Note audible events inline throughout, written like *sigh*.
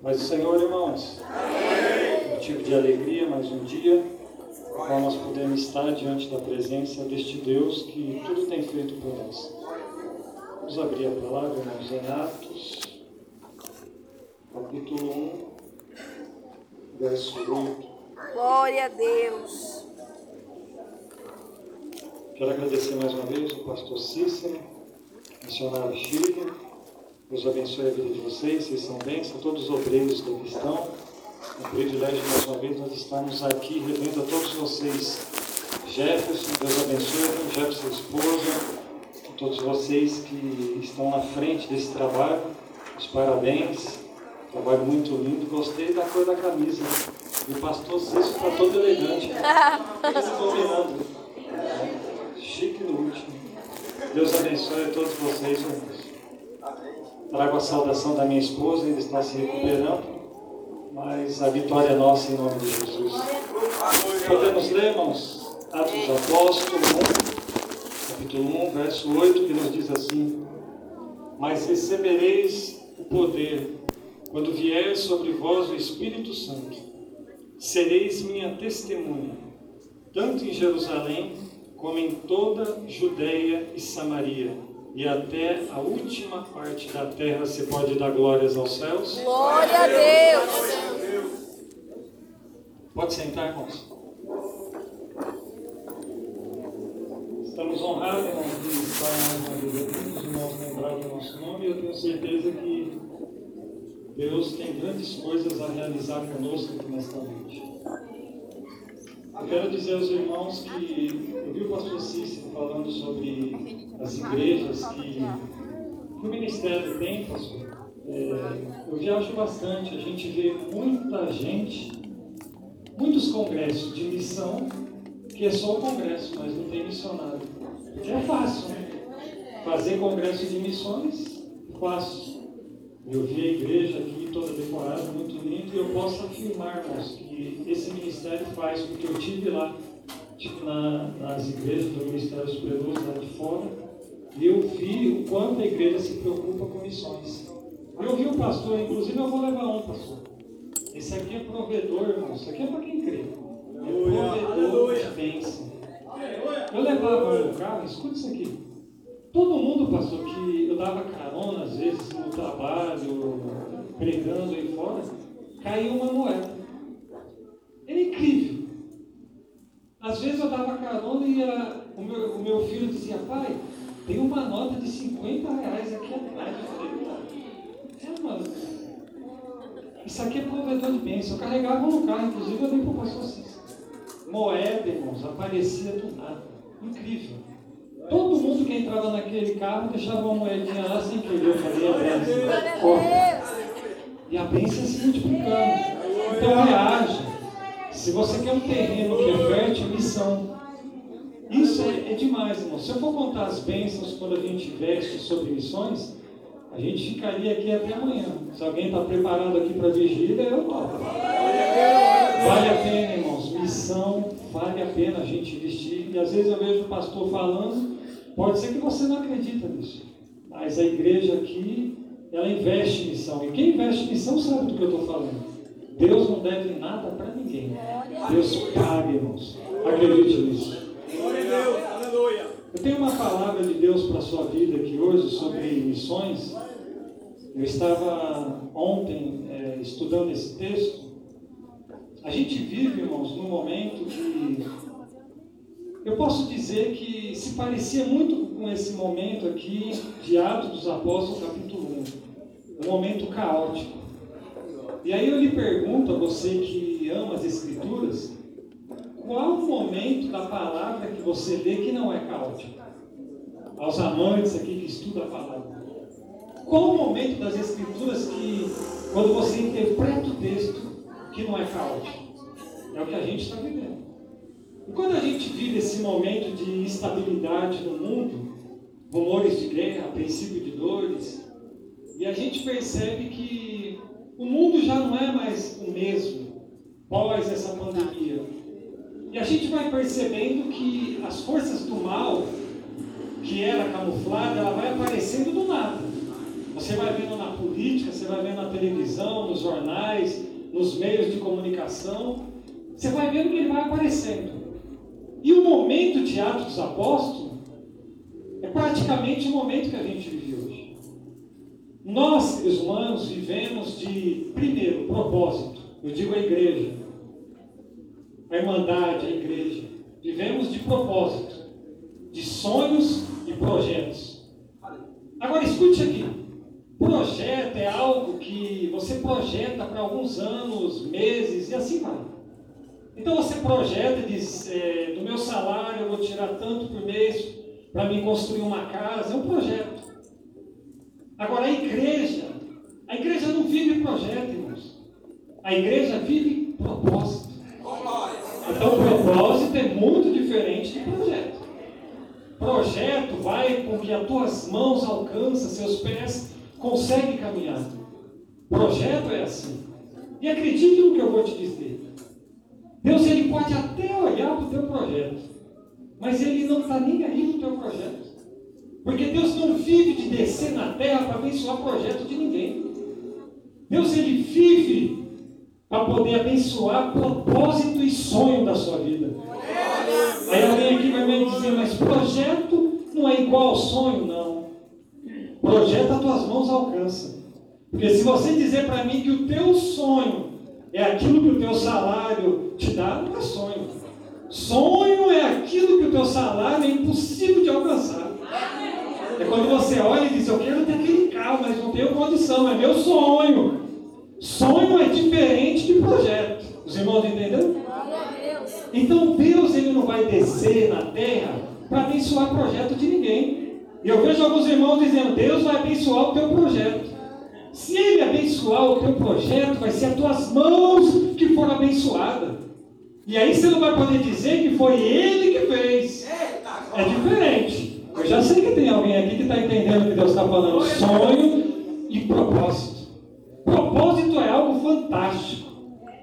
Mas o Senhor, irmãos, motivo de alegria, mais um dia, qual nós podemos estar diante da presença deste Deus que tudo tem feito por nós. Vamos abrir a palavra, irmãos, em Atos, capítulo 1, verso 8. Glória a Deus. Quero agradecer mais uma vez o pastor Cícero, missionário Chico. Deus abençoe a vida de vocês, vocês são bênçãos, todos os obreiros que aqui estão. É um privilégio mais uma vez nós estamos aqui revendo a todos vocês. Jefferson, Deus abençoe, Jefferson, esposa, todos vocês que estão na frente desse trabalho. Os parabéns, trabalho muito lindo. Gostei da cor da camisa. E o pastor Cícero está todo elegante. *laughs* Esse combinando. Chique no último. Deus abençoe a todos vocês, irmãos. Trago a saudação da minha esposa, ainda está se recuperando, mas a vitória é nossa em nome de Jesus. Podemos ler, irmãos, Atos dos Apóstolos 1, capítulo 1, verso 8, que nos diz assim: Mas recebereis o poder quando vier sobre vós o Espírito Santo. Sereis minha testemunha, tanto em Jerusalém como em toda Judeia e Samaria, e até a última parte da terra. Você pode dar glórias aos céus? Glória a Deus. Pode sentar, irmãos. Estamos honrados, irmãos, de estar mais uma vez aqui, os irmãos lembraram do nosso nome, e eu tenho certeza que Deus tem grandes coisas a realizar conosco aqui nesta noite. Quero dizer aos irmãos que eu vi o pastor Cícero falando sobre as igrejas que, que o ministério tem, pastor. É, eu viajo bastante, a gente vê muita gente, muitos congressos de missão, que é só o congresso, mas não tem missionário. É fácil, né? Fazer congresso de missões, fácil. Eu vi a igreja aqui toda decorada, muito linda, e eu posso afirmar, irmãos, que esse ministério faz, porque eu tive lá, tipo, na, nas igrejas do Ministério Superior, lá de fora, e eu vi o quanto a igreja se preocupa com missões. Eu vi o pastor, inclusive eu vou levar um, pastor. Esse aqui é provedor, irmão, isso aqui é para quem crê. É provedor de bênção. Eu levava no carro, escuta isso aqui. Todo mundo, pastor, que eu dava carona, às vezes, no trabalho, pregando aí fora, caiu uma moeda. Era incrível. Às vezes eu dava carona e o, meu, o meu filho dizia, pai, tem uma nota de 50 reais aqui atrás. Eu falei, é, mano. Isso aqui é provedor de bênção. Eu carregava no carro, inclusive eu dei para o pastor Cícero. Moeda, irmãos, aparecia do nada. Incrível. Todo mundo que entrava naquele carro deixava uma moedinha lá sem querer. Falei, é bênção. E a bênção se multiplicando. Então reage. Se você quer um terreno que é fértil, missão. Isso é, é, demais, irmão. Se eu for contar as bênçãos quando a gente veste sobre missões, a gente ficaria aqui até amanhã. Se alguém está preparado aqui para vigília, eu topo. Vale a pena, irmãos. Missão, vale a pena a gente vestir. E às vezes eu vejo o pastor falando, pode ser que você não acredita nisso. Mas a igreja aqui, ela investe em missão. E quem investe em missão sabe do que eu estou falando. Deus não deve nada para ninguém. Deus paga, irmãos. Acredite nisso. Eu tenho uma palavra de Deus para a sua vida aqui hoje sobre missões. Eu estava ontem é, estudando esse texto. A gente vive, irmãos, num momento que eu posso dizer que se parecia muito com esse momento aqui de Atos dos Apóstolos, capítulo 1. Um momento caótico. E aí eu lhe pergunto a você que ama as Escrituras, qual o momento da palavra que você lê que não é caótico? Aos amantes aqui que estudam a palavra. Qual o momento das Escrituras que, quando você interpreta o texto, que não é caótico? É o que a gente está vivendo. E quando a gente vive esse momento de instabilidade no mundo, rumores de guerra, princípio de dores, e a gente percebe que o mundo já não é mais o mesmo pós essa pandemia. E a gente vai percebendo que as forças do mal, que era camuflada, ela vai aparecendo do nada. Você vai vendo na política, você vai vendo na televisão, nos jornais, nos meios de comunicação, você vai vendo que ele vai aparecendo. E o momento de Atos dos Apóstolos é praticamente o momento que a gente vive hoje. Nós, seres humanos, vivemos de, primeiro, propósito. Eu digo a igreja, a irmandade, a igreja. Vivemos de propósito, de sonhos e projetos. Agora escute aqui. Projeto é algo que você projeta para alguns anos, meses e assim vai. Então você projeta e diz: é, do meu salário eu vou tirar tanto por mês para me construir uma casa. É um projeto. Agora a igreja, a igreja não vive projeto, irmãos. A igreja vive propósito. Então propósito é muito diferente de projeto. Projeto vai com que as tuas mãos alcançam, seus pés conseguem caminhar. Projeto é assim. E acredite no que eu vou te dizer. Deus ele pode até olhar para o teu projeto, mas ele não está nem aí no teu projeto. Porque Deus não vive de descer na terra para abençoar o projeto de ninguém. Deus ele vive para poder abençoar propósito e sonho da sua vida. Aí alguém aqui vai me dizer, mas projeto não é igual ao sonho, não. Projeto as tuas mãos alcança. Porque se você dizer para mim que o teu sonho é aquilo que o teu salário te dá, não é sonho. Sonho é aquilo que o teu salário é impossível de alcançar. É quando você olha e diz, eu quero ter aquele carro, mas não tenho condição, é meu sonho. Sonho é diferente de projeto. Os irmãos entenderam? Então Deus ele não vai descer na terra para abençoar projeto de ninguém. E eu vejo alguns irmãos dizendo, Deus vai abençoar o teu projeto. Se ele abençoar o teu projeto, vai ser as tuas mãos que foram abençoadas. E aí você não vai poder dizer que foi ele que fez. É diferente. Eu já sei que tem alguém aqui que está entendendo o que Deus está falando. Sonho e propósito. Propósito é algo fantástico.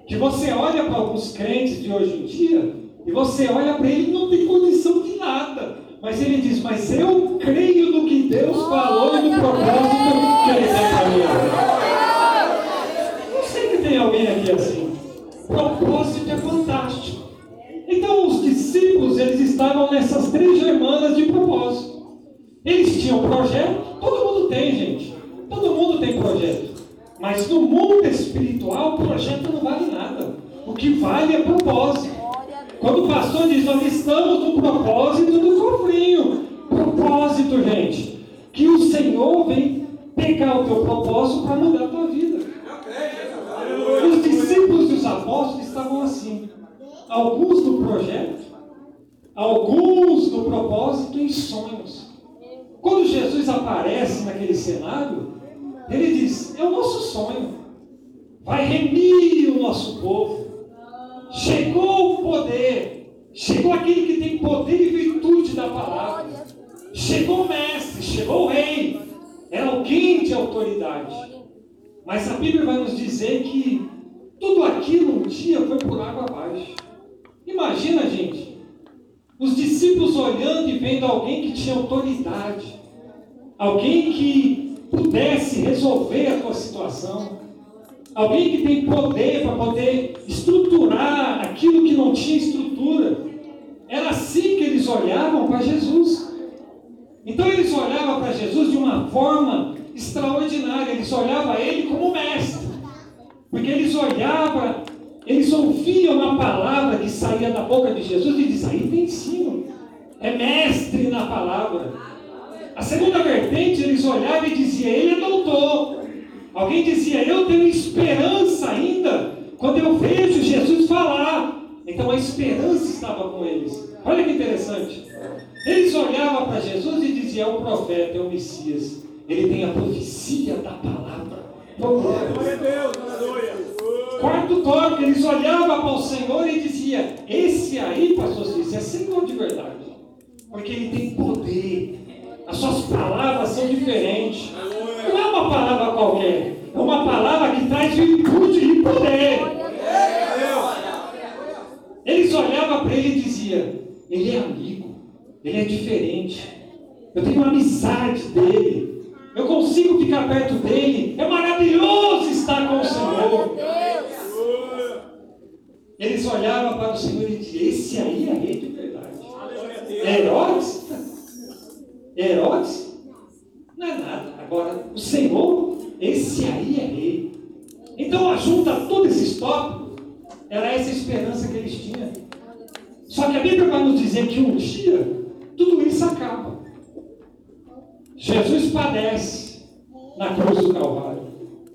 Que você olha para alguns crentes de hoje em dia e você olha para ele e não tem condição de nada. Mas ele diz, mas eu creio no que Deus falou e no propósito que ele tem para mim. Eu sei que tem alguém aqui assim. Propósito é fantástico. Então os discípulos, eles estavam nessas três germanas de propósito. Eles tinham projeto, todo mundo tem, gente. Todo mundo tem projeto. Mas no mundo espiritual, projeto não vale nada. O que vale é propósito. Quando o pastor diz, nós estamos no propósito do cofrinho. Propósito, gente. Que o Senhor vem pegar o teu propósito para mudar a tua vida. Os discípulos dos apóstolos estavam assim. Alguns no projeto, alguns no propósito e em sonhos. Quando Jesus aparece naquele cenário, ele diz: é o nosso sonho, vai remir o nosso povo. Chegou o poder, chegou aquele que tem poder e virtude da palavra. Chegou o mestre, chegou o rei, era alguém de autoridade. Mas a Bíblia vai nos dizer que tudo aquilo um dia foi por água abaixo. Imagina, gente, os discípulos olhando e vendo alguém que tinha autoridade, alguém que pudesse resolver a tua situação, alguém que tem poder para poder estruturar aquilo que não tinha estrutura. Era assim que eles olhavam para Jesus. Então eles olhavam para Jesus de uma forma extraordinária, eles olhavam ele como mestre, porque eles olhavam, eles ouviam a palavra que saía da boca de Jesus e diziam: aí tem ensino, é mestre na palavra. A segunda vertente, eles olhavam e diziam: ele é doutor. Alguém dizia: eu tenho esperança ainda quando eu vejo Jesus falar. Então a esperança estava com eles. Olha que interessante. Eles olhavam para Jesus e diziam: é o profeta, é o Messias. Ele tem a profecia da palavra. Quarto tópico, eles olhavam para o Senhor e diziam: Esse aí, pastor Cícero, é Senhor de verdade. Porque ele tem poder. As suas palavras são diferentes. Não é qualquer. É uma palavra que traz virtude e poder. Eles olhavam para ele e diziam: Ele é amigo. Ele é diferente. Eu tenho uma amizade dele. Eu consigo ficar perto dele. É maravilhoso estar com o Senhor. Eles olhavam para o Senhor e diziam: Esse aí é rei de verdade. É Herodes? É Herodes? Não é nada. Agora, o Senhor, esse aí é rei. Então, junta todos esses tópicos, era essa esperança que eles tinham. Só que a Bíblia vai nos dizer que um dia tudo isso acaba. Jesus padece na cruz do Calvário.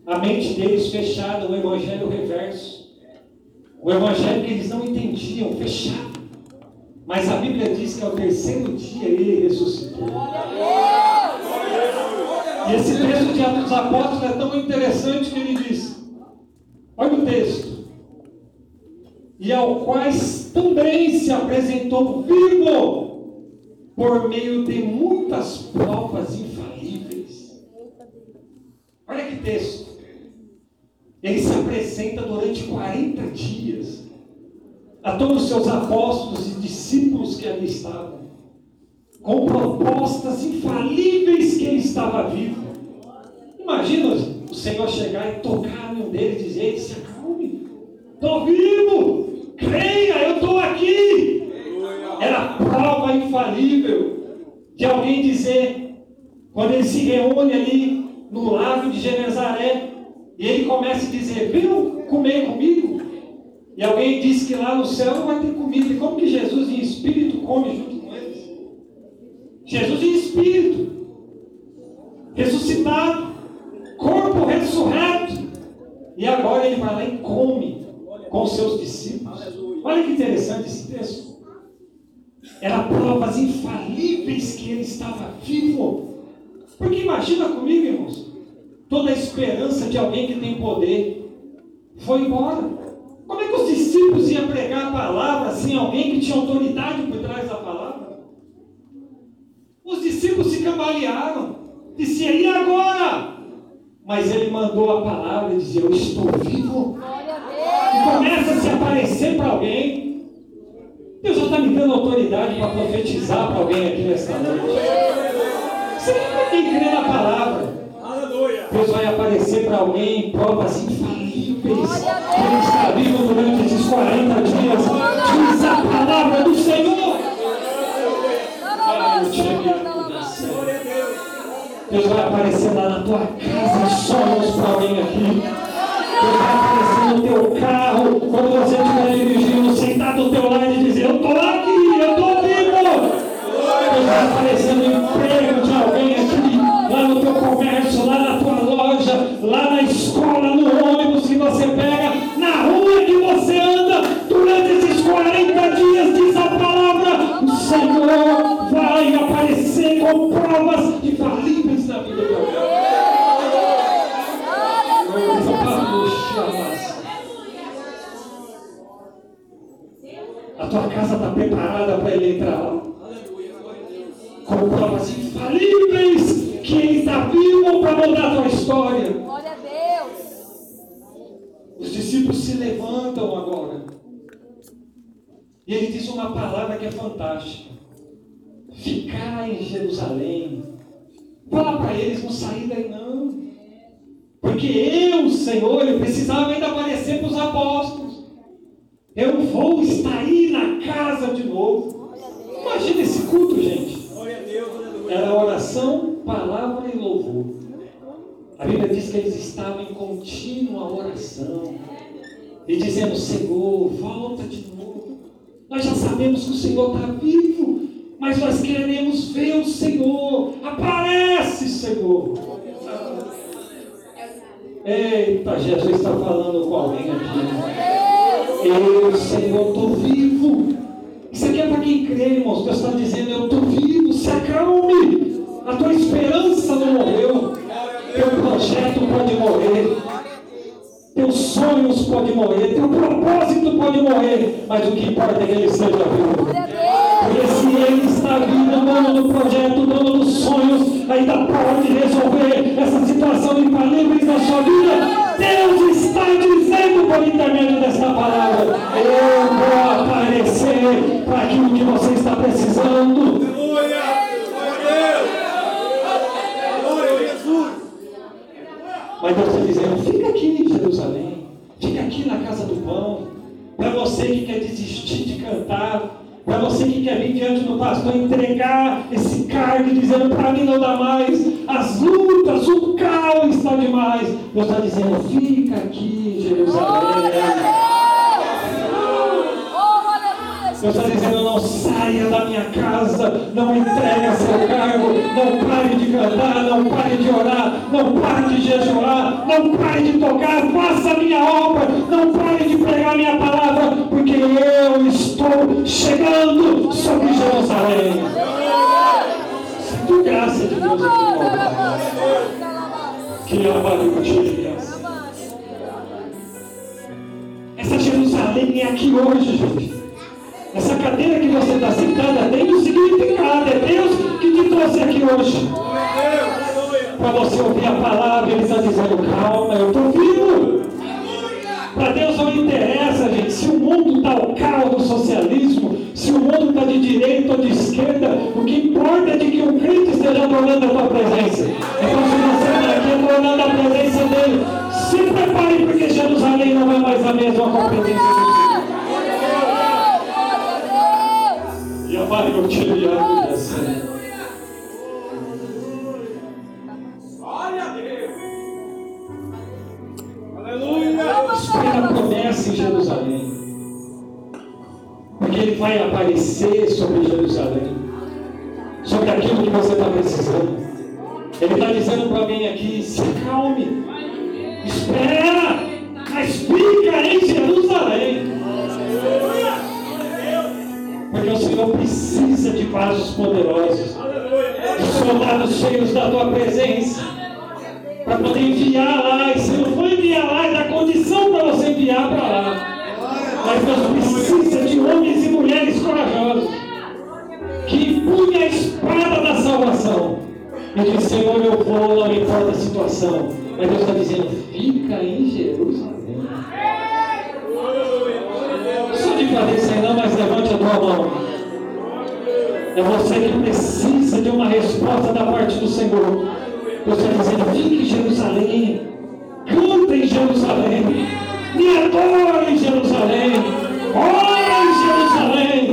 A mente deles fechada, o evangelho reverso. O evangelho que eles não entendiam, fechado. Mas a Bíblia diz que ao terceiro dia ele ressuscitou. E esse texto de Atos dos Apóstolos é tão interessante que ele diz: olha o texto. E ao quais também se apresentou vivo por meio de muitas provas infalíveis. Olha que texto. Ele se apresenta durante 40 dias a todos os seus apóstolos e discípulos que ali estavam, com propostas infalíveis que ele estava vivo. Imagina o Senhor chegar e tocar em um e dizer: se acalme, estou vivo, creia, eu estou aqui. Era prova infalível de alguém dizer, quando ele se reúne ali no lago de Genezaré, e ele começa a dizer: Venham comer comigo. E alguém diz que lá no céu não vai ter comida. E como que Jesus em espírito come junto com eles? Jesus em espírito, ressuscitado. E agora ele vai lá e come com seus discípulos. Olha que interessante esse texto. Era provas infalíveis que ele estava vivo. Porque imagina comigo, irmãos, toda a esperança de alguém que tem poder foi embora. Como é que os discípulos iam pregar a palavra sem alguém que tinha autoridade por trás da palavra? Os discípulos se cambalearam, disseram, e agora? Mas ele mandou a palavra e dizia, eu estou vivo. E começa a se aparecer para alguém. Deus já está me dando autoridade para profetizar para alguém aqui nesta noite. Você para quem crê na palavra. Deus vai aparecer para alguém em provas infalíveis. Que ele está vivo durante esses 40 dias. Diz a palavra do Senhor. Ah, eu te amo, Deus vai aparecer lá na tua casa em sonhos para alguém aqui. Deus vai aparecer no teu carro, quando você estiver dirigindo, sentado do teu lado e dizer, eu estou aqui, eu estou vivo. Deus vai aparecer no emprego de alguém aqui, lá no teu comércio, lá na tua loja, lá na escola, no ônibus que você pega, na rua que você anda, durante esses 40 dias, diz a palavra, o Senhor vai aparecer com provas infalíveis na tua casa está preparada para ele entrar lá? Com provas infalíveis que ele está vivo para mudar a tua história. Glória a Deus. Os discípulos se levantam agora. E ele diz uma palavra que é fantástica. Ficar em Jerusalém. Fala para eles não sair daí não. Porque eu, Senhor, eu precisava ainda aparecer para os apóstolos. Eu vou estar aí na casa de novo. Imagina esse culto, gente. Era oração, palavra e louvor. A Bíblia diz que eles estavam em contínua oração. E dizendo, Senhor, volta de novo. Nós já sabemos que o Senhor está vivo. Mas nós queremos ver o Senhor. Aparece, Senhor. Eita, Jesus está falando com alguém aqui. Eu, Senhor, estou vivo. Isso aqui é para quem crê, irmãos. Deus está dizendo: Eu estou vivo. Se acalme. A tua esperança não morreu. Teu projeto pode morrer. Teus sonhos podem morrer. Teu propósito pode morrer. Mas o que importa é que ele seja vivo. Porque se ele está vivo, o dono do projeto, dono dos sonhos, ainda pode resolver essa situação infalível na sua vida. Deus está dizendo por intermédio desta palavra: Eu vou aparecer para aquilo que você está precisando. Aleluia! Glória a Jesus! Mas Deus está dizendo: Fica aqui em Jerusalém, fica aqui na casa do pão. Para você que quer desistir de cantar, vir diante do pastor entregar esse cargo, dizendo para mim não dá mais, as lutas, o caos está demais. Deus está dizendo, fica aqui, Jerusalém. Deus está dizendo: não saia da minha casa, não entregue seu cargo, não pare de cantar, não pare de orar, não pare de jejuar, não pare de tocar, faça a minha obra, não pare de pregar a minha palavra, porque eu estou chegando sobre Jerusalém. Sinto graça de Deus Que eu te Essa Jerusalém é aqui hoje, gente. Cadeira que você está sentada tem um significado. É Deus que te trouxe aqui hoje. Para você ouvir a palavra, Ele está dizendo: calma, eu estou vivo. Para Deus não interessa, gente, se o mundo está o caos do socialismo, se o mundo está de direita ou de esquerda, o que importa é de que o crente esteja adorando a tua presença. Então, se você está aqui adorando a presença dele, se prepare, porque Jerusalém não é mais a mesma com a presença de Deus. Eu te amo dessa. Glória a Deus. Aleluia. Espera a promessa em Jerusalém. Porque Ele vai aparecer sobre Jerusalém. Sobre aquilo que você está precisando. Ele está dizendo para mim aqui: se acalme. Espera. Mas fica em Jerusalém. Senhor precisa de vasos poderosos, de soldados cheios da tua presença, para poder enviar lá. E se não for enviar lá, é da condição para você enviar para lá. Mas Deus precisa de homens e mulheres corajosos que empunham a espada da salvação. E diz, Senhor, eu vou, não importa a situação. Mas Deus está dizendo, fica em Jerusalém de cabeça não, mas levante a tua mão. É você que precisa de uma resposta da parte do Senhor. Deus está dizendo, fique em Jerusalém. Canta em Jerusalém. Me adora em Jerusalém. Ora em Jerusalém.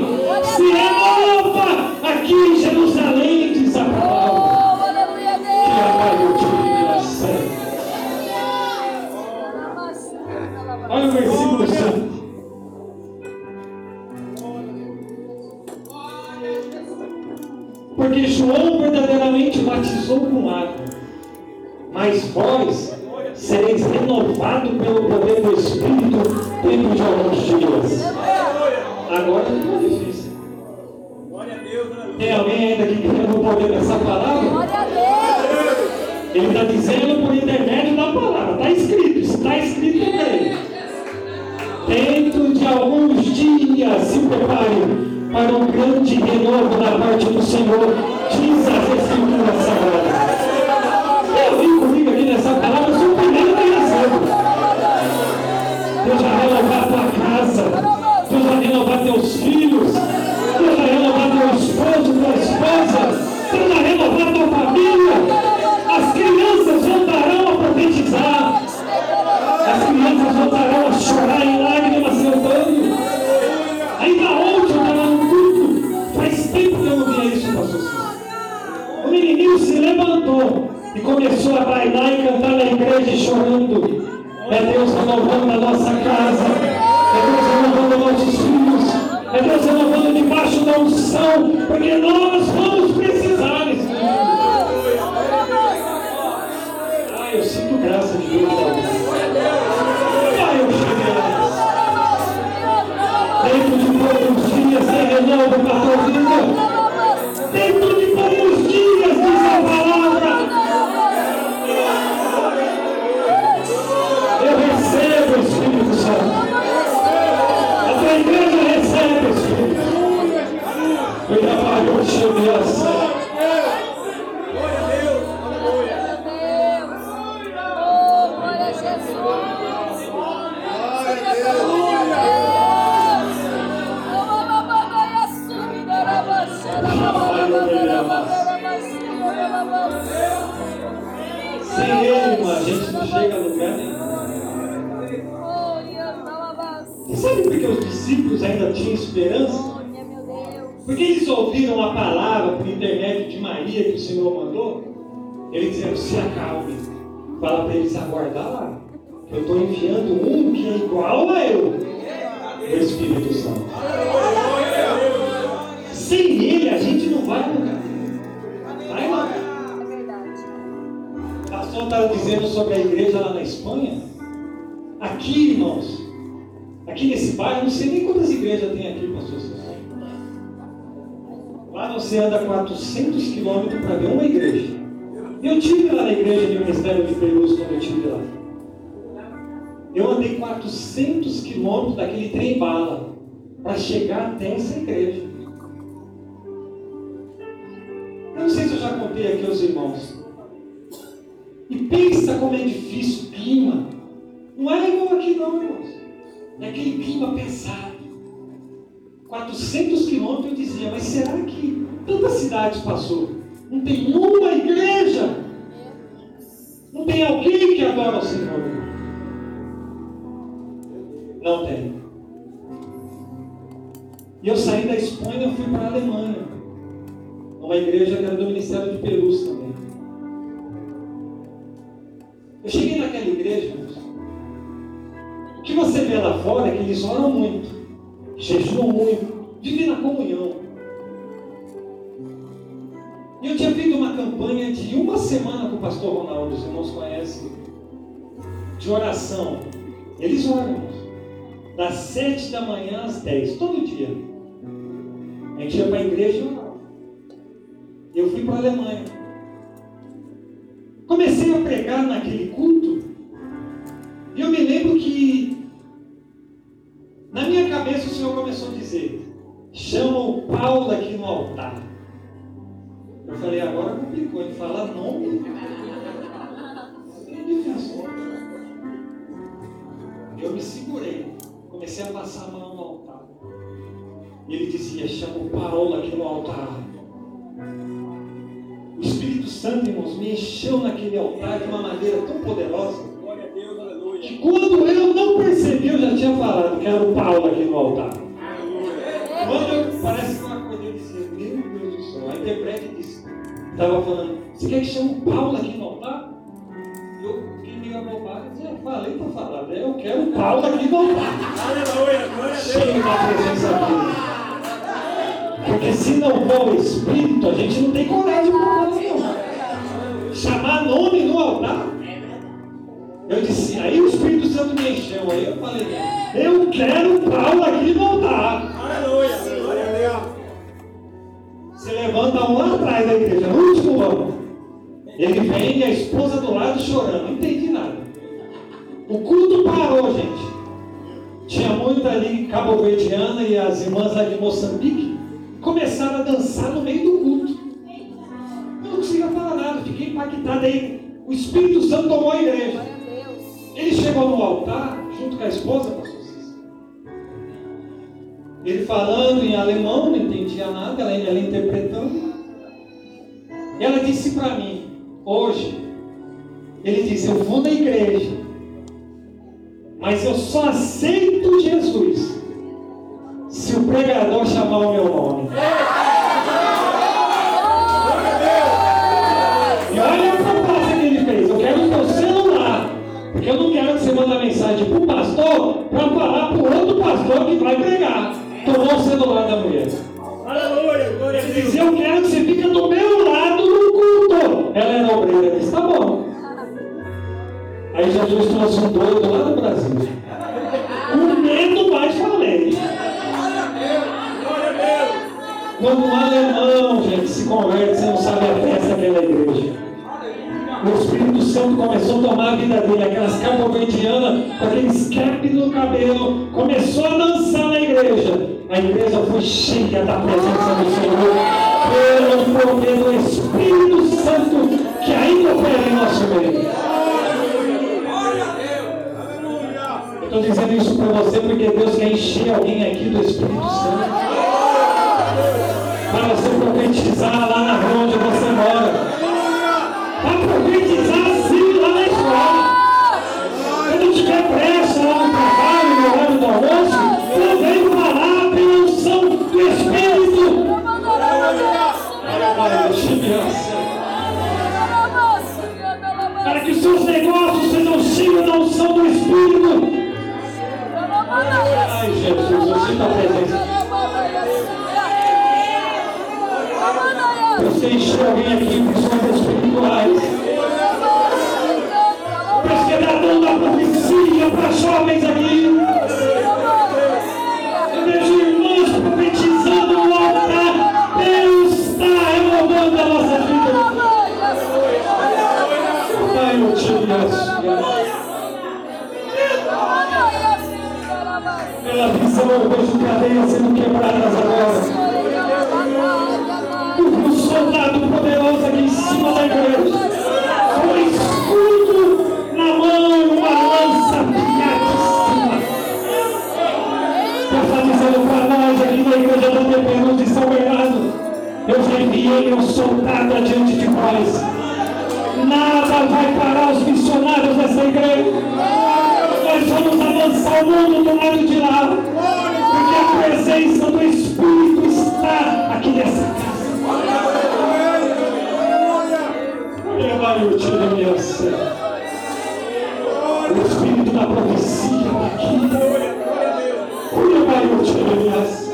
Quilômetros daquele trem bala para chegar até essa igreja. Eu não sei se eu já contei aqui aos irmãos. E pensa como é difícil o clima. Não é igual aqui não, irmãos. É aquele clima pesado. 400 quilômetros eu dizia, mas será que tantas cidades passou? Não tem uma igreja? Não tem alguém que adora o Senhor? Não tem. E eu saí da Espanha e fui para a Alemanha. Uma igreja que era do Ministério de Perus também. Eu cheguei naquela igreja. O que você vê lá fora é que eles oram muito, jejuam muito, vivem na comunhão. E eu tinha feito uma campanha de uma semana com o pastor Ronaldo, os irmãos conhecem, de oração. Eles oram. Das sete da manhã às dez, todo dia. A gente ia para a igreja e. Eu fui para a Alemanha. Comecei a pregar naquele culto. E eu me lembro que na minha cabeça o Senhor começou a dizer: chama o Paulo aqui no altar. Eu falei, agora complicou, ele fala nome. E o Paulo aqui no altar. O Espírito Santo, irmãos, me encheu naquele altar de uma maneira tão poderosa. Que quando eu não percebi, eu já tinha falado que era o Paulo aqui no altar. Quando eu, parece que eu acordei e disse, meu Deus do céu, a interprete disse, estava falando, você quer que chame o Paulo aqui no altar? Eu fiquei meio abobado, disse, eu falei para falar, né? eu quero o Paulo aqui no altar. Aleluia, glória a Cheio da presença dele. Porque se não for o Espírito, a gente não tem coragem para falar, não. Chamar nome no altar. Eu disse, aí o Espírito Santo me encheu. Aí eu falei, eu quero Paulo aqui no altar. Aleluia. Se levanta um lá atrás da igreja, no último ano. Ele vem e a esposa do lado chorando. Não entendi nada. O culto parou, gente. Tinha muita ali cabo-verdiana e as irmãs lá de Moçambique começaram a dançar no meio do culto. Eu não conseguia falar nada, fiquei impactado. Aí o Espírito Santo tomou a igreja. Ele chegou no altar, junto com a esposa, pastor. Ele falando em alemão, não entendia nada, ela, ela interpretando. Ela disse para mim, hoje, ele disse, eu vou na igreja, mas eu só aceito Jesus pregador chamar o meu nome. E olha a proposta que ele fez. Eu quero o teu celular. Porque eu não quero que você mande mensagem para o pastor para falar para o outro pastor que vai pregar. Tomou o celular da mulher. Aleluia, glória a Ele Deus. disse, eu quero que você fique do meu lado no culto. Ela era obreira. Disse, tá bom. Aí Jesus trouxe um doido lá no Brasil. Quando um alemão, gente, se converte, você não sabe a festa daquela igreja. O Espírito Santo começou a tomar a vida dele, aquelas cabo-verdianas com aqueles cap no cabelo, começou a dançar na igreja. A igreja foi cheia da presença do Senhor, pelo poder do Espírito Santo que ainda opera em nosso meio. Estou dizendo isso para você porque Deus quer encher alguém aqui do Espírito Santo para você profetizar lá na rua onde você mora. Para profetizar sim lá na escola. Quando tiver pressa lá no trabalho, no horário do almoço, também falar pela unção do Espírito. Para que os seus negócios sejam cheios da unção do Espírito. Ai, Jesus, você está presente. Encher alguém aqui com visões espirituais. Deus quer dar dom da profecia para jovens aqui. Eu vejo irmãos profetizando no altar. Deus está renovando a nossa vida. Pai, eu te. Pela visão, eu vejo cadeias sendo quebradas agora. Em cima da igreja. Um escudo na mão, uma lança afiadíssima. Deus está dizendo para nós aqui na igreja do Deus de São Bernardo. Eu já enviei um soldado adiante de nós. Nada vai parar os missionários dessa igreja. Nós vamos avançar o mundo do lado de lá. Porque a presença do Espírito está aqui nessa casa. Minha. O Espírito da profecia está aqui. Levaram-te da minha céu.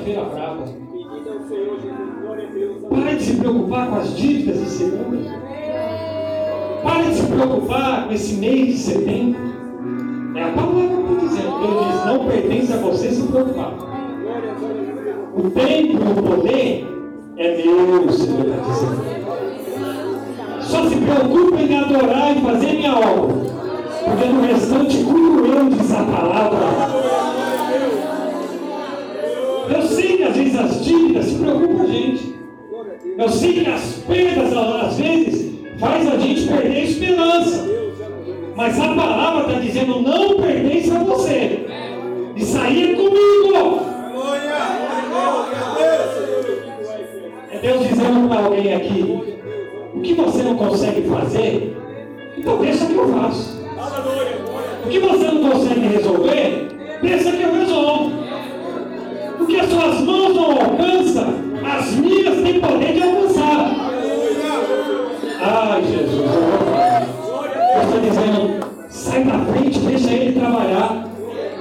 A segunda-feira brava. Pare de se preocupar com as dívidas de segunda. Pare de se preocupar com esse mês de setembro. É a palavra que eu estou dizendo. Deus diz, não pertence a você se preocupar. O tempo e o poder é meu, o Senhor está dizendo. Só se preocupe em adorar e fazer minha obra. Porque no restante cuido eu, diz a palavra. As dívidas se preocupam a gente. Eu sei que as perdas, às vezes, faz a gente perder a esperança. Mas a palavra está dizendo, não pertence a você. Aí é comigo. É Deus dizendo para alguém aqui, o que você não consegue fazer, então deixa que eu faço. O que você não consegue resolver, pensa que eu resolvo. O que as suas mãos não alcançam, as minhas têm poder de alcançar. Ai, Jesus, eu está dizendo, sai da frente, deixa ele trabalhar.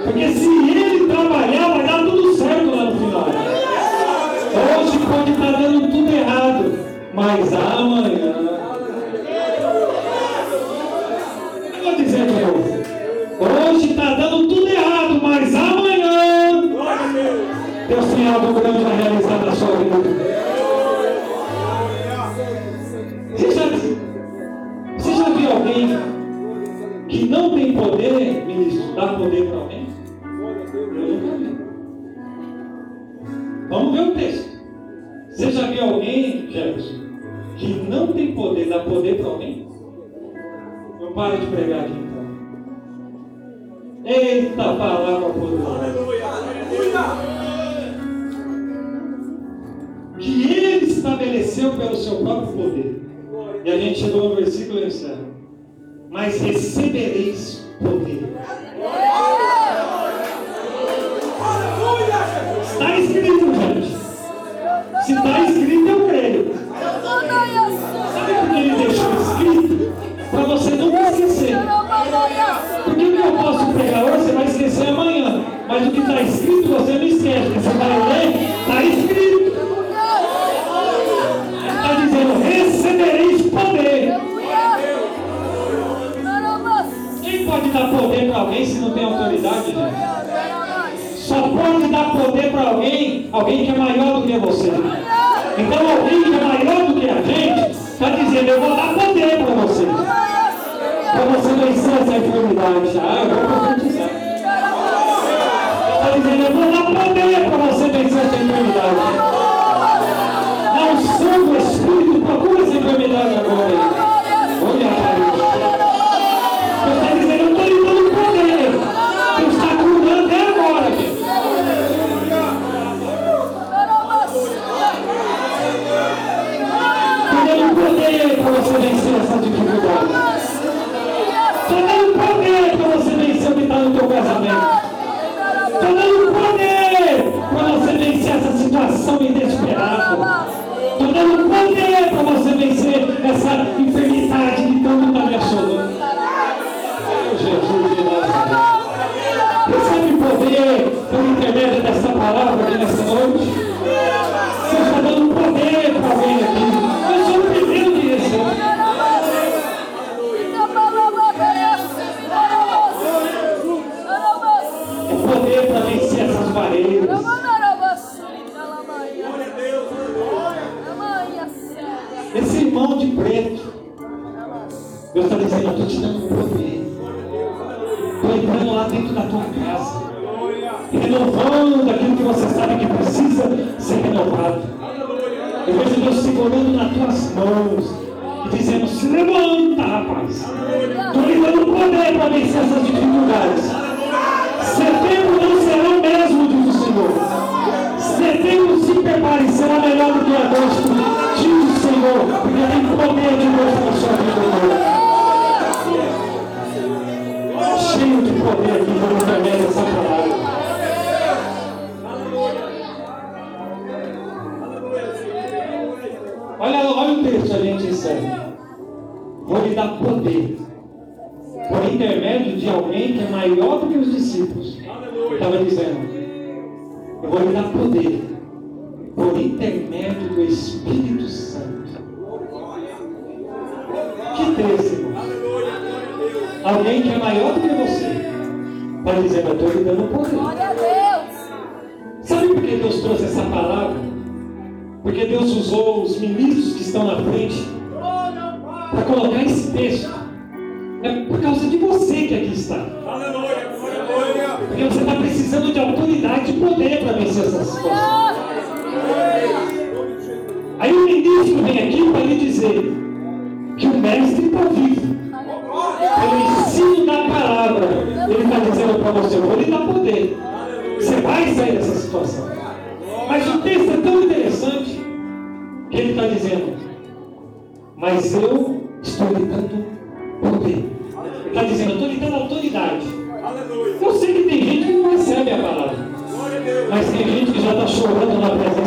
Porque se ele trabalhar, vai dar tudo certo lá no final. Hoje pode estar dando tudo errado, mas amanhã. Eu vou dizer novo. Hoje está dando tudo errado, mas amanhã. Deus tem algo grande a realizar na sua vida. Você já, você já viu alguém que não tem poder, ministro, dar poder para alguém? Vamos ver o texto. Você já viu alguém, Jefferson, que não tem poder, dar poder para alguém? Eu paro de pregar aqui então. Eita palavra poderosa. Que estabeleceu pelo seu próprio poder. E a gente chegou no versículo e encerra. Mas recebereis poder. Está escrito, gente. Se está para alguém, alguém que é maior do que você. Então alguém que é maior do que a gente, está dizendo, eu vou dar poder para você. Para você vencer essa enfermidade. Ah, eu vou profetizar. Está dizendo, eu vou dar poder essa enfermidade. Barreiras. Esse irmão de preto. Deus está dizendo, eu estou te dando poder. Estou entrando lá dentro da tua casa. Renovando aquilo que você sabe que precisa ser renovado. Eu vejo Deus segurando nas tuas mãos e dizendo, se levanta, rapaz. Estou lhe dando poder para vencer essas dificuldades. Prepare, será melhor do que agosto, diz o Senhor, porque tem poder de Deus na sua vida estão na frente para colocar esse texto. É por causa de você que aqui está. Porque você está precisando de autoridade e poder para vencer essa situação. Chorando na presença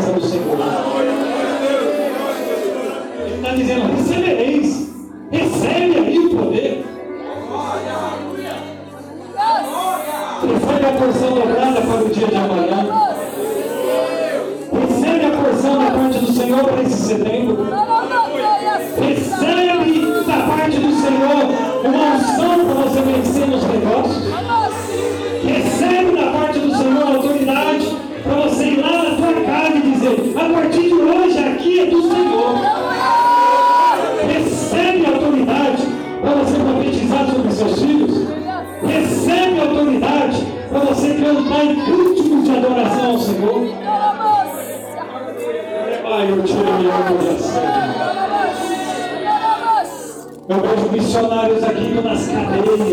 missionários aqui nas cadeias.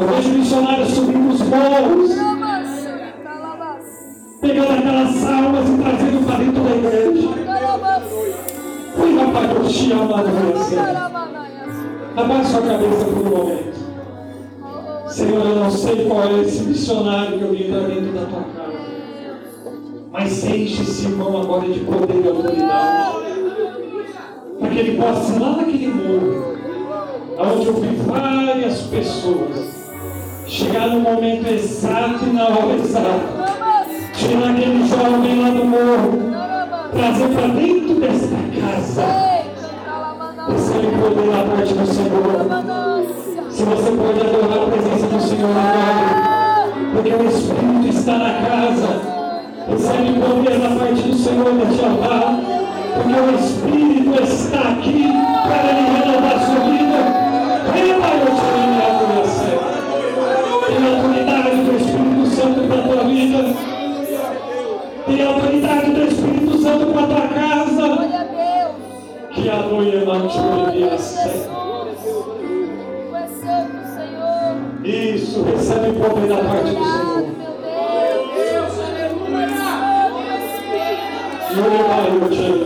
Eu vejo missionários subindo os morros, pegando aquelas almas e trazendo para dentro da igreja. Oi, rapaz, te amo. Abaixe sua cabeça por um momento. Senhor, eu não sei qual é esse missionário que eu vi para dentro da tua casa. Mas enche esse irmão agora de poder e autoridade. Para que ele possa ir lá naquele morro, onde eu vi várias pessoas, chegar no momento exato e na hora exata, tirar aquele jovem lá do morro, trazer para dentro desta casa. Recebe poder da parte do Senhor. Se você pode adorar a presença do Senhor agora, porque o Espírito está na casa. Recebe poder da parte do Senhor de Jeová, porque o Espírito está aqui para lhe renovar a sua vida. Reba eu te amo, você. Tem autoridade do Espírito Santo para a tua vida. autoridade do Espírito Santo para a tua casa. Glória a. Que a noia não te Glória a obedeça. Senhor. Isso, recebe poder da parte do Senhor. meu Deus. Tu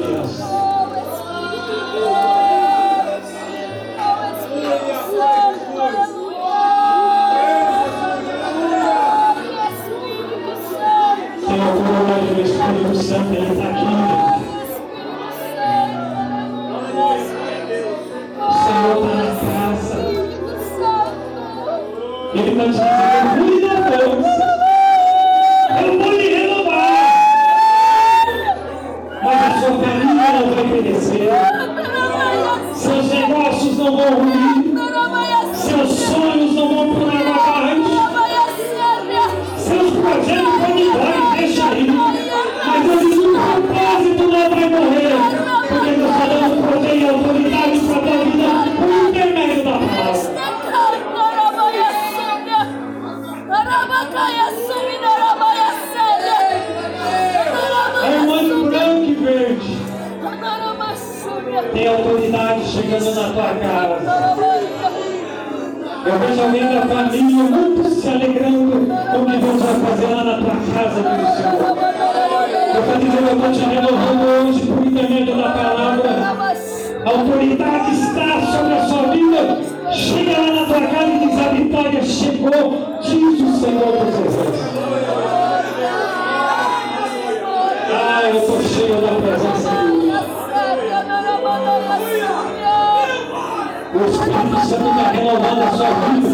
O Espírito Santo está renovando a sua vida.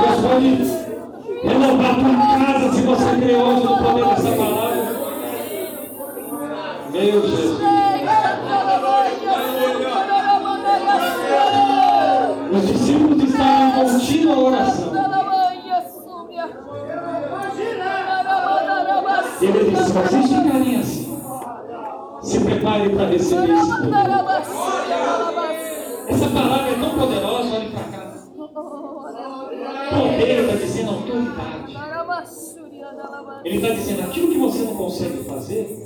Deus pode renovar a tua casa se você crê hoje no poder dessa palavra. Meu Jesus. Os discípulos estavam em contínua oração. E ele disse: Vocês ficarem assim. Se preparem para receber esse. Palavra é tão poderosa, olhe para cá. Poder está dizendo autoridade. Ele está dizendo aquilo que você não consegue fazer,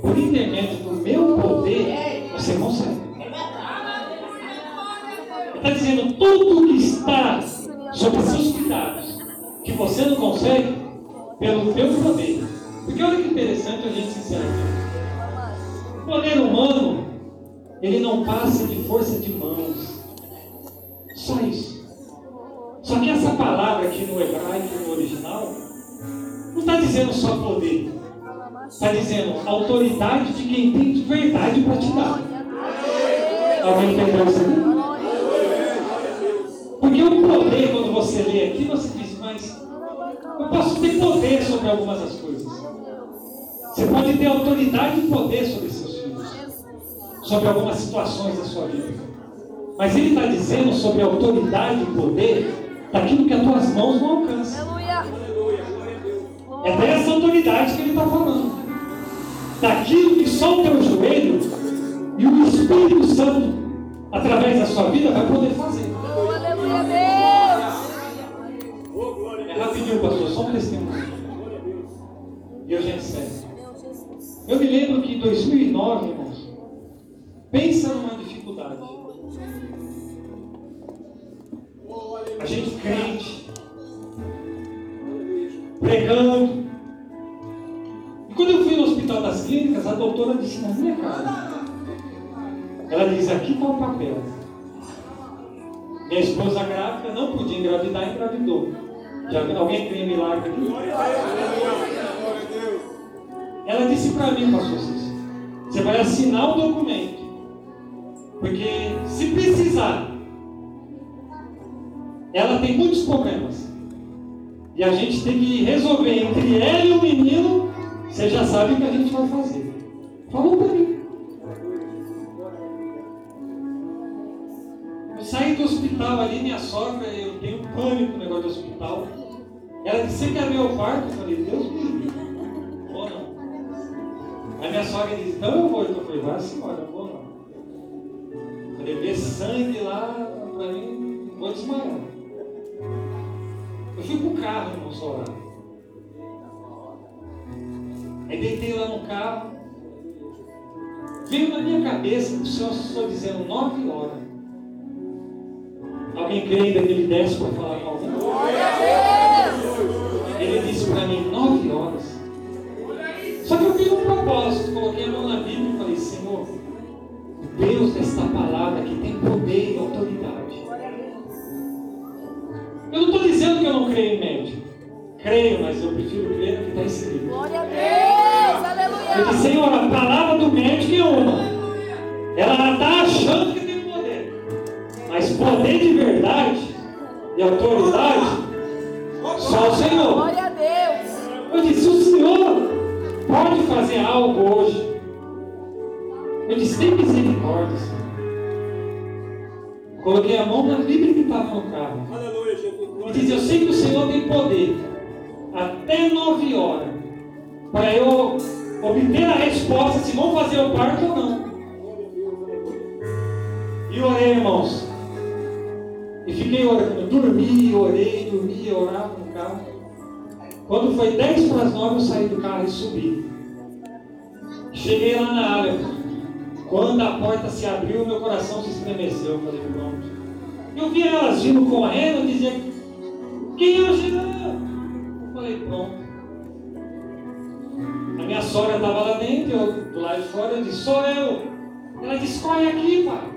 por intermédio do meu poder, você consegue. Ele está dizendo tudo que está sob seus cuidados, que você não consegue, pelo teu poder. Porque olha que interessante a gente sinceramente. O poder humano, ele não passa de força de mãos. Só isso. Só que essa palavra aqui no hebraico, no original, não está dizendo só poder. Está dizendo autoridade de quem tem de verdade para te dar. Alguém entendeu isso? Porque o poder, quando você lê aqui, você diz, mas eu posso ter poder sobre algumas das coisas. Você pode ter autoridade e poder sobre filhos, sobre algumas situações da sua vida. Mas ele está dizendo sobre a autoridade e poder daquilo que as tuas mãos não alcançam. É dessa autoridade que ele está falando. Daquilo que só o teu joelho e o Espírito Santo, através da sua vida, vai poder fazer. É rapidinho, pastor, só um testemunho. E eu já encerro. Eu me lembro que em 2009, irmãos, pensa numa dificuldade. A gente crente, pregando. E quando eu fui no hospital das clínicas, a doutora disse na minha cara. Ela diz, aqui está o papel. Minha esposa grávida não podia engravidar, engravidou. Já alguém crê em milagre aqui? Ela disse para mim, pastor Cícero, você vai assinar o documento. Porque se precisar, ela tem muitos problemas. E a gente tem que resolver entre ela e o menino, você já sabe o que a gente vai fazer. Falou para mim. Eu saí do hospital ali, minha sogra, eu tenho pânico no negócio do hospital. Ela disse, você quer ver o quarto? Eu falei, Deus me livre. Vou não. Aí minha sogra disse, então eu vou. Eu falei, vai embora, eu vou ver sangue lá, para mim, vou desmaiar. Eu fui pro carro, irmão, orar. Aí deitei lá no carro. Veio na minha cabeça o Senhor só dizendo nove horas. Alguém crê ainda que ele desce para falar com alguém? Ele disse para mim nove horas. Só que eu fiz um propósito, coloquei a mão na Bíblia e falei, Senhor, Deus desta palavra que tem poder e autoridade. Eu não estou dizendo que eu não creio em médico. Creio, mas eu prefiro crer no que está escrito. Glória a Deus, aleluia. Eu disse, Senhor, a palavra do médico é uma. Ela está achando que tem poder. Mas poder de verdade e autoridade, só o Senhor. Glória a Deus. Eu disse, o Senhor pode fazer algo hoje. Eu disse, tem misericórdia, Senhor. Coloquei a mão na Bíblia que estava no carro. E diz, eu sei que o Senhor tem poder. Até nove horas. Para eu obter a resposta se vão fazer o parto ou não. E orei, irmãos. E fiquei orando. Dormi, orei, dormi, orava no carro. Quando foi 10 para as 9, eu saí do carro e subi. Cheguei lá na área. Quando a porta se abriu, meu coração se estremeceu. Eu falei, pronto. Eu vi elas vindo correndo, dizia, quem é o Jean? Eu falei, pronto. A minha sogra estava lá dentro, eu do lado de fora, eu disse, sou eu. Ela disse, corre aqui, pai.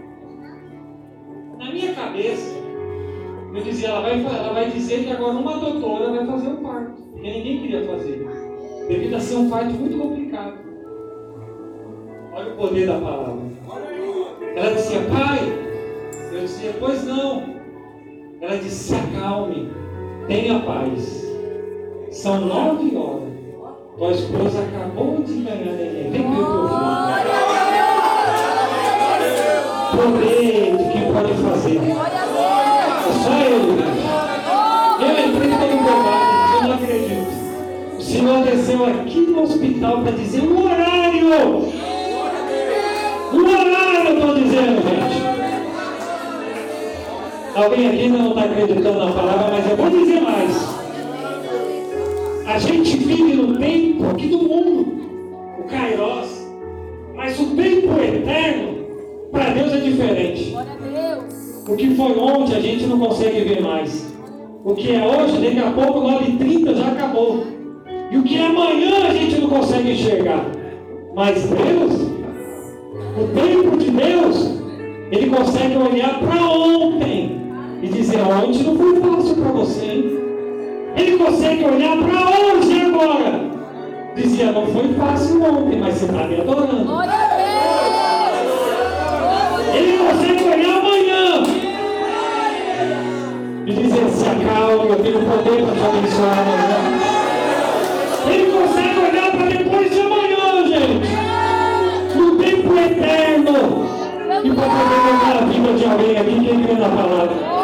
Na minha cabeça, eu dizia, ela vai, ela vai dizer que agora uma doutora vai fazer o parto. Porque ninguém queria fazer. Devido a ser um parto muito complicado. Olha o poder da palavra. Ela dizia, pai. Eu dizia, pois não. Ela disse, se acalme. Tenha paz. São nove horas. Tua esposa acabou de ganhar neném. Vem ver o teu filho. Poder de quem pode fazer. É só ele, né? Eu entrei todo bobado, eu não acredito. O Senhor desceu aqui no hospital para dizer o horário. O horário, eu estou dizendo, gente. Alguém aqui ainda não está acreditando na palavra, mas eu vou dizer mais. A gente vive no tempo aqui do mundo, o Kairos, mas o tempo eterno, para Deus é diferente. O que foi ontem a gente não consegue ver mais. O que é hoje, daqui a pouco, 9h30 já acabou. E o que é amanhã a gente não consegue enxergar. Mas Deus, o tempo de Deus, Ele consegue olhar para ontem e dizer, ontem não foi fácil para você. hein?" Ele consegue olhar para hoje agora. Dizia, não foi fácil ontem, mas você está me adorando. Deus. Ele consegue olhar amanhã e dizer: se acalme, eu tenho poder para te abençoar amanhã. Ele consegue olhar para depois de amanhã, gente, no tempo eterno, e para poder mudar a vida de alguém aqui que crê na palavra.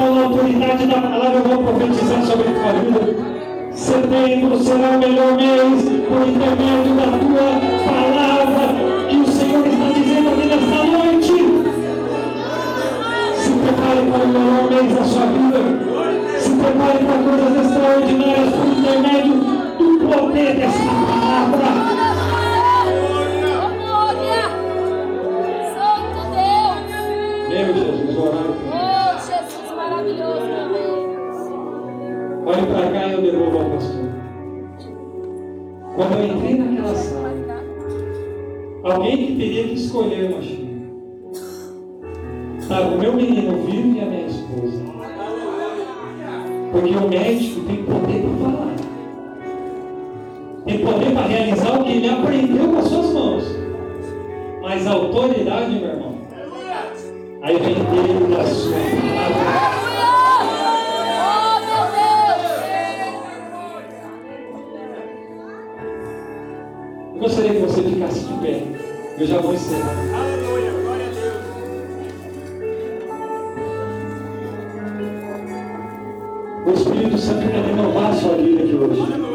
Então, na autoridade da palavra, eu vou profetizar sobre a tua vida. Setembro será o melhor mês por intermédio da tua palavra que o Senhor está dizendo aqui nesta noite. Se prepare para o melhor mês da sua vida. Se prepare para coisas extraordinárias por intermédio do poder desta palavra. Olhe para cá e eu devolvo ao pastor. Quando eu entrei naquela sala, alguém que teria que escolher uma filha. Estava o meu menino vivo e a minha esposa. Porque o médico tem poder para falar. Tem poder para realizar o que ele aprendeu com as suas mãos. Mas a autoridade, meu irmão, aí vem dele da sua palavra. Você ficasse de pé. Eu já vou encerrar. Aleluia, glória a Deus. O Espírito Santo quer renovar a sua vida aqui hoje.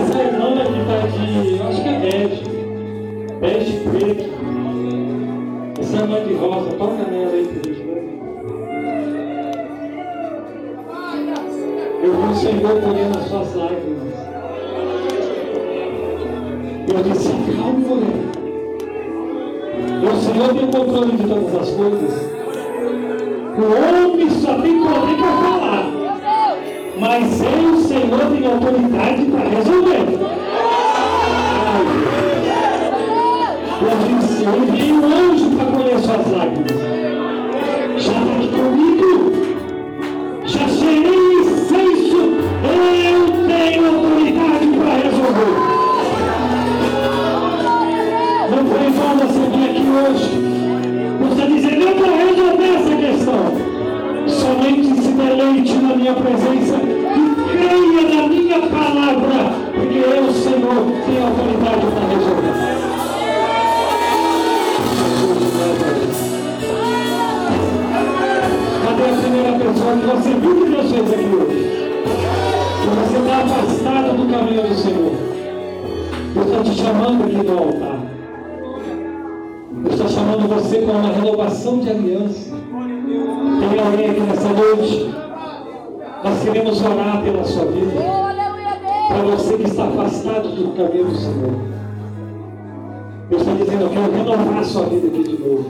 Essa irmã que tá de. Eu acho que é bege. Bege preto. Essa irmã de rosa, toca nela aí, por. Né? Eu vi o Senhor colhendo as suas lágrimas. Eu disse, calma, mulher. O Senhor tem o controle de todas as coisas. O homem só tem poder para mas eu, o Senhor, tenho autoridade para resolver. Eu disse, eu enviei um anjo para colher suas lágrimas. Já está aqui comigo. Já serei incenso. Eu tenho autoridade para resolver. Não foi vão você vir aqui hoje. Deleite na minha presença e creia na minha palavra, porque eu, Senhor, tenho autoridade para resolver. Cadê a primeira pessoa que você viu que Deus fez aqui hoje? Que você está afastado do caminho do Senhor. Deus está te chamando aqui no altar. Deus está chamando você para uma renovação de aliança. Tem alguém aqui nessa noite? Queremos orar pela sua vida. Para você que está afastado do caminho do Senhor. Deus está dizendo, eu quero renovar a sua vida aqui de novo.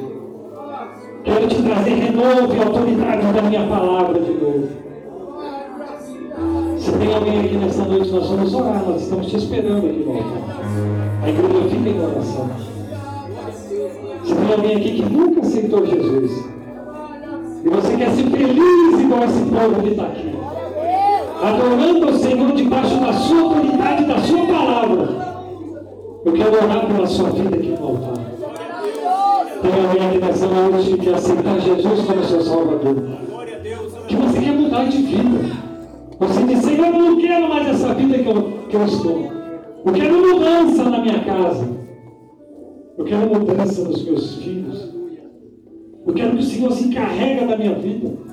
Quero te trazer renovo e autoridade da minha palavra de novo. Se tem alguém aqui nessa noite, nós vamos orar, nós estamos te esperando aqui no altar. A igreja fica em oração. Se tem alguém aqui que nunca aceitou Jesus, e você quer ser feliz igual esse povo que está aqui, adorando o Senhor debaixo da sua autoridade, da sua palavra, eu quero orar pela sua vida aqui no altar. Aqui nessa noite que quer aceitar Jesus como seu Salvador. Que você quer mudar de vida. Você diz, Senhor, eu não quero mais essa vida que eu, que eu estou. Eu quero mudança na minha casa. Eu quero mudança nos meus filhos. Eu quero que o Senhor se encarrega da minha vida.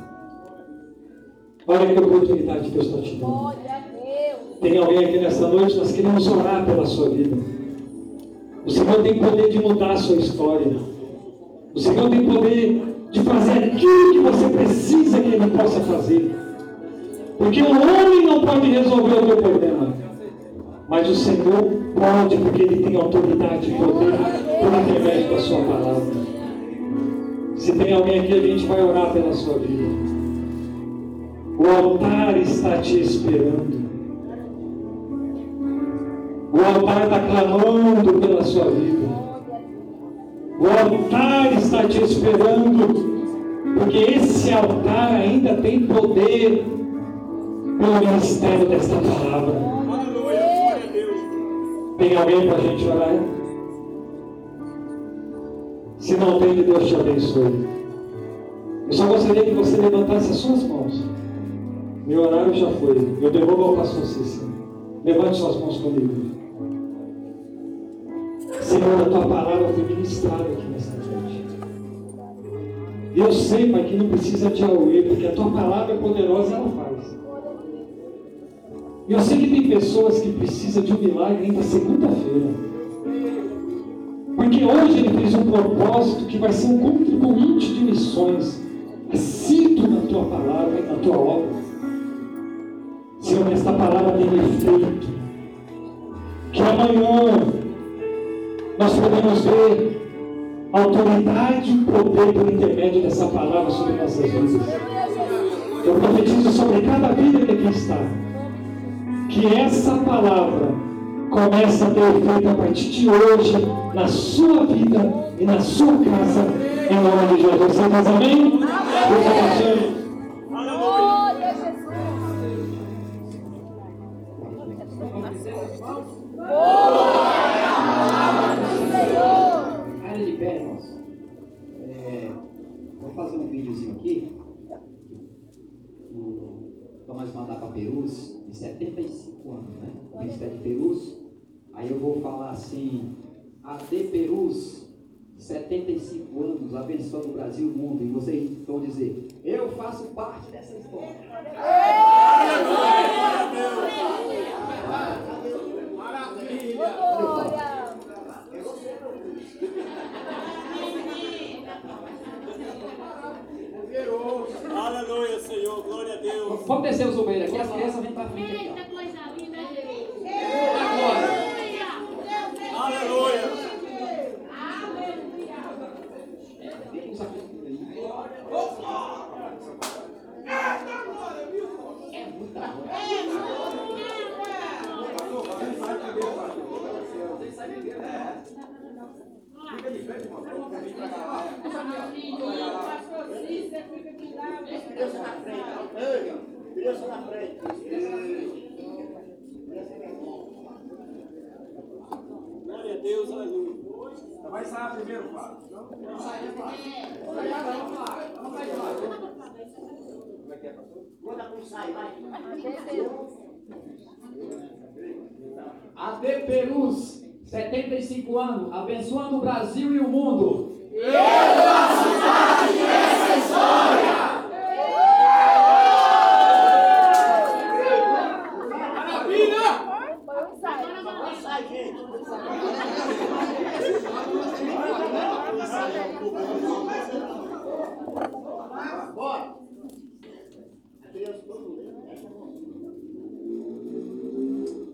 Olha que oportunidade Deus está te dando. Tem alguém aqui nessa noite, nós queremos orar pela sua vida. O Senhor tem poder de mudar a sua história. O Senhor tem poder de fazer aquilo que você precisa que Ele possa fazer. Porque o homem não pode resolver o teu problema. Mas o Senhor pode, porque Ele tem autoridade e poder por intermédio da sua palavra. Se tem alguém aqui, a gente vai orar pela sua vida. O altar está te esperando. O altar está clamando pela sua vida. O altar está te esperando, porque esse altar ainda tem poder pelo ministério desta palavra. Tem alguém para a gente orar? Se não tem, que Deus te abençoe. Eu só gostaria que você levantasse as suas mãos. Meu horário já foi. Eu devolvo ao pastor Cícero. Levante suas mãos comigo. Senhor, a tua palavra foi ministrada aqui nessa noite. Eu sei, Pai, que não precisa de auê, porque a tua palavra é poderosa ela faz. Eu sei que tem pessoas que precisam de um milagre ainda segunda-feira. Porque hoje ele fez um propósito que vai ser um contribuinte de missões, assíduo na tua palavra na tua obra. Senhor, esta palavra tenha efeito. Que amanhã nós podemos ver autoridade e poder por intermédio dessa palavra sobre nossas vidas. Eu profetizo sobre cada vida que aqui está. Que essa palavra comece a ter efeito a partir de hoje na sua vida e na sua casa, em nome de Jesus. Você diz amém? Deus. Mandar para Perus, de 75 anos, né? O Ministério de Perus. Aí eu vou falar assim, AD Perus, 75 anos, abençoando o Brasil e o mundo. E vocês vão dizer, eu faço parte dessa história. Aleluia, Senhor. Glória a Deus. Vamos descer os obreiros aqui. As crianças vêm para frente. Eita, coisa linda, Jesus. Aleluia. Aleluia. É muita glória. É muita glória. Frente. Frente. Glória a Deus, aleluia. Vai sair primeiro, Fábio. AD Perus, 75 anos, abençoando o Brasil e o mundo.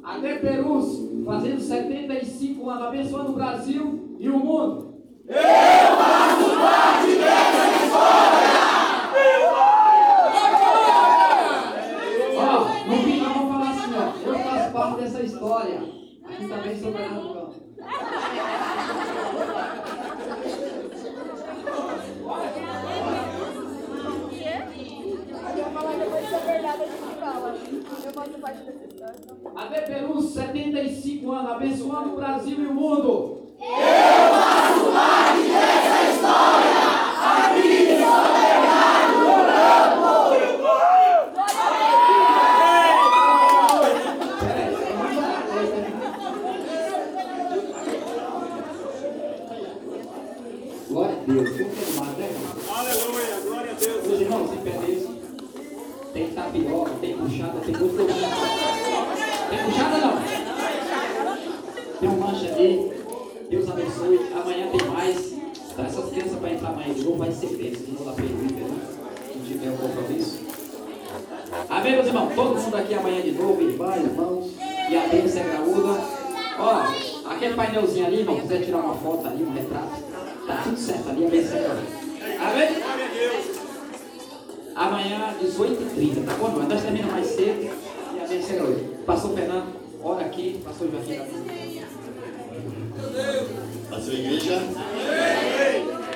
AD Perus, fazendo 75 anos, abençoando o Brasil e o mundo. Ó, no fim nós vamos falar assim, ó. Eu faço parte dessa história. Aqui também sou Bernardo Campos. Eu vou falar depois se é verdade, a gente fala. Eu faço parte dessa história. AD Perus, 75 anos, abençoando o Brasil e o mundo. Peraí, tem mais uma coisa, né? Glória a Deus. Vamos terminar, né, irmão? Aleluia. Glória a Deus. Meus irmãos, sem perder isso. Tem tapioca, tem puxada, tem muito lugar. Tem puxada não? Tem um lanche ali. Deus abençoe. Amanhã tem mais. Tá, essas crianças para entrar amanhã de novo vai ser bênção. Não vou dar pergunta, entendeu? Se não tiver um compromisso. Amém, meus irmãos? Todo mundo aqui amanhã de novo, irmã, irmãos. E a bênção é graúda. Ó, aquele painelzinho ali, irmão, quiser tirar uma foto ali, um retrato. Tá tudo certo a bênção é. Amém? Amanhã, 18h30, tá bom? Nós terminamos mais cedo e a bênção é hoje. Pastor Fernando, ora aqui, pastor Joaquim. a sua igreja.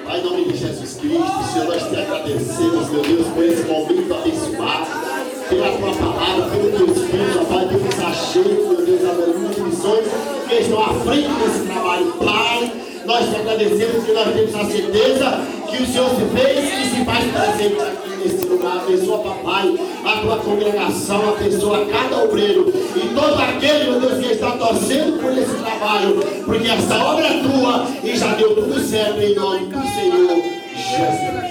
Pai, em nome de Jesus Cristo, Senhor, nós te agradecemos, meu Deus, por esse momento abençoado, pela tua palavra, pelo teu espírito, Pai, que nos achei, meu Deus, aleluia, de missões que estão à frente desse trabalho. Pai, nós te agradecemos porque nós temos a certeza que o Senhor se fez e se faz presente aqui nesse lugar. Abençoa, papai, a tua congregação, abençoa cada obreiro e todo aquele, meu Deus, que está torcendo por esse trabalho, porque essa obra é tua e já deu tudo certo em nome do Senhor Jesus.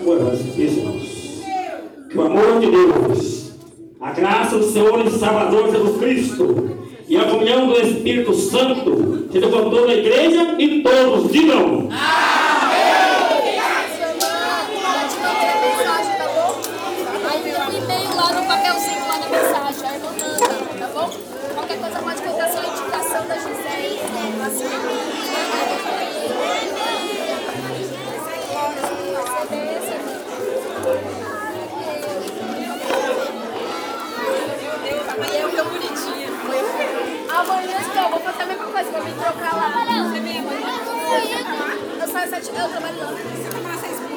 Meus irmãos, que o amor de Deus, a graça do Senhor e Salvador Jesus Cristo e a comunhão do Espírito Santo seja com toda a igreja e todos digam. Qualquer coisa pode contar sua indicação da Gisele. Amanhã então, vou fazer a mesma coisa, vou me trocar lá. Você vem amanhã? Eu saio sete, eu trabalho lá. Você trabalha seis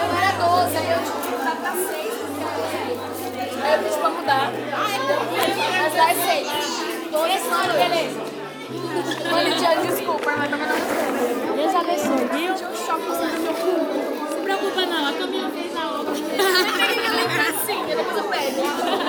Eu era 12, aí eu tive que mudar pra 6. Aí eu pedi pra mudar. Mas é 6. Esse ano, beleza. Olha, Tiago, desculpa, mas também não sei. Deus abençoe, viu? Tinha um choque no meu cu. Preocupa não, a Camila fez a obra. Lembrancinha, depois eu pego.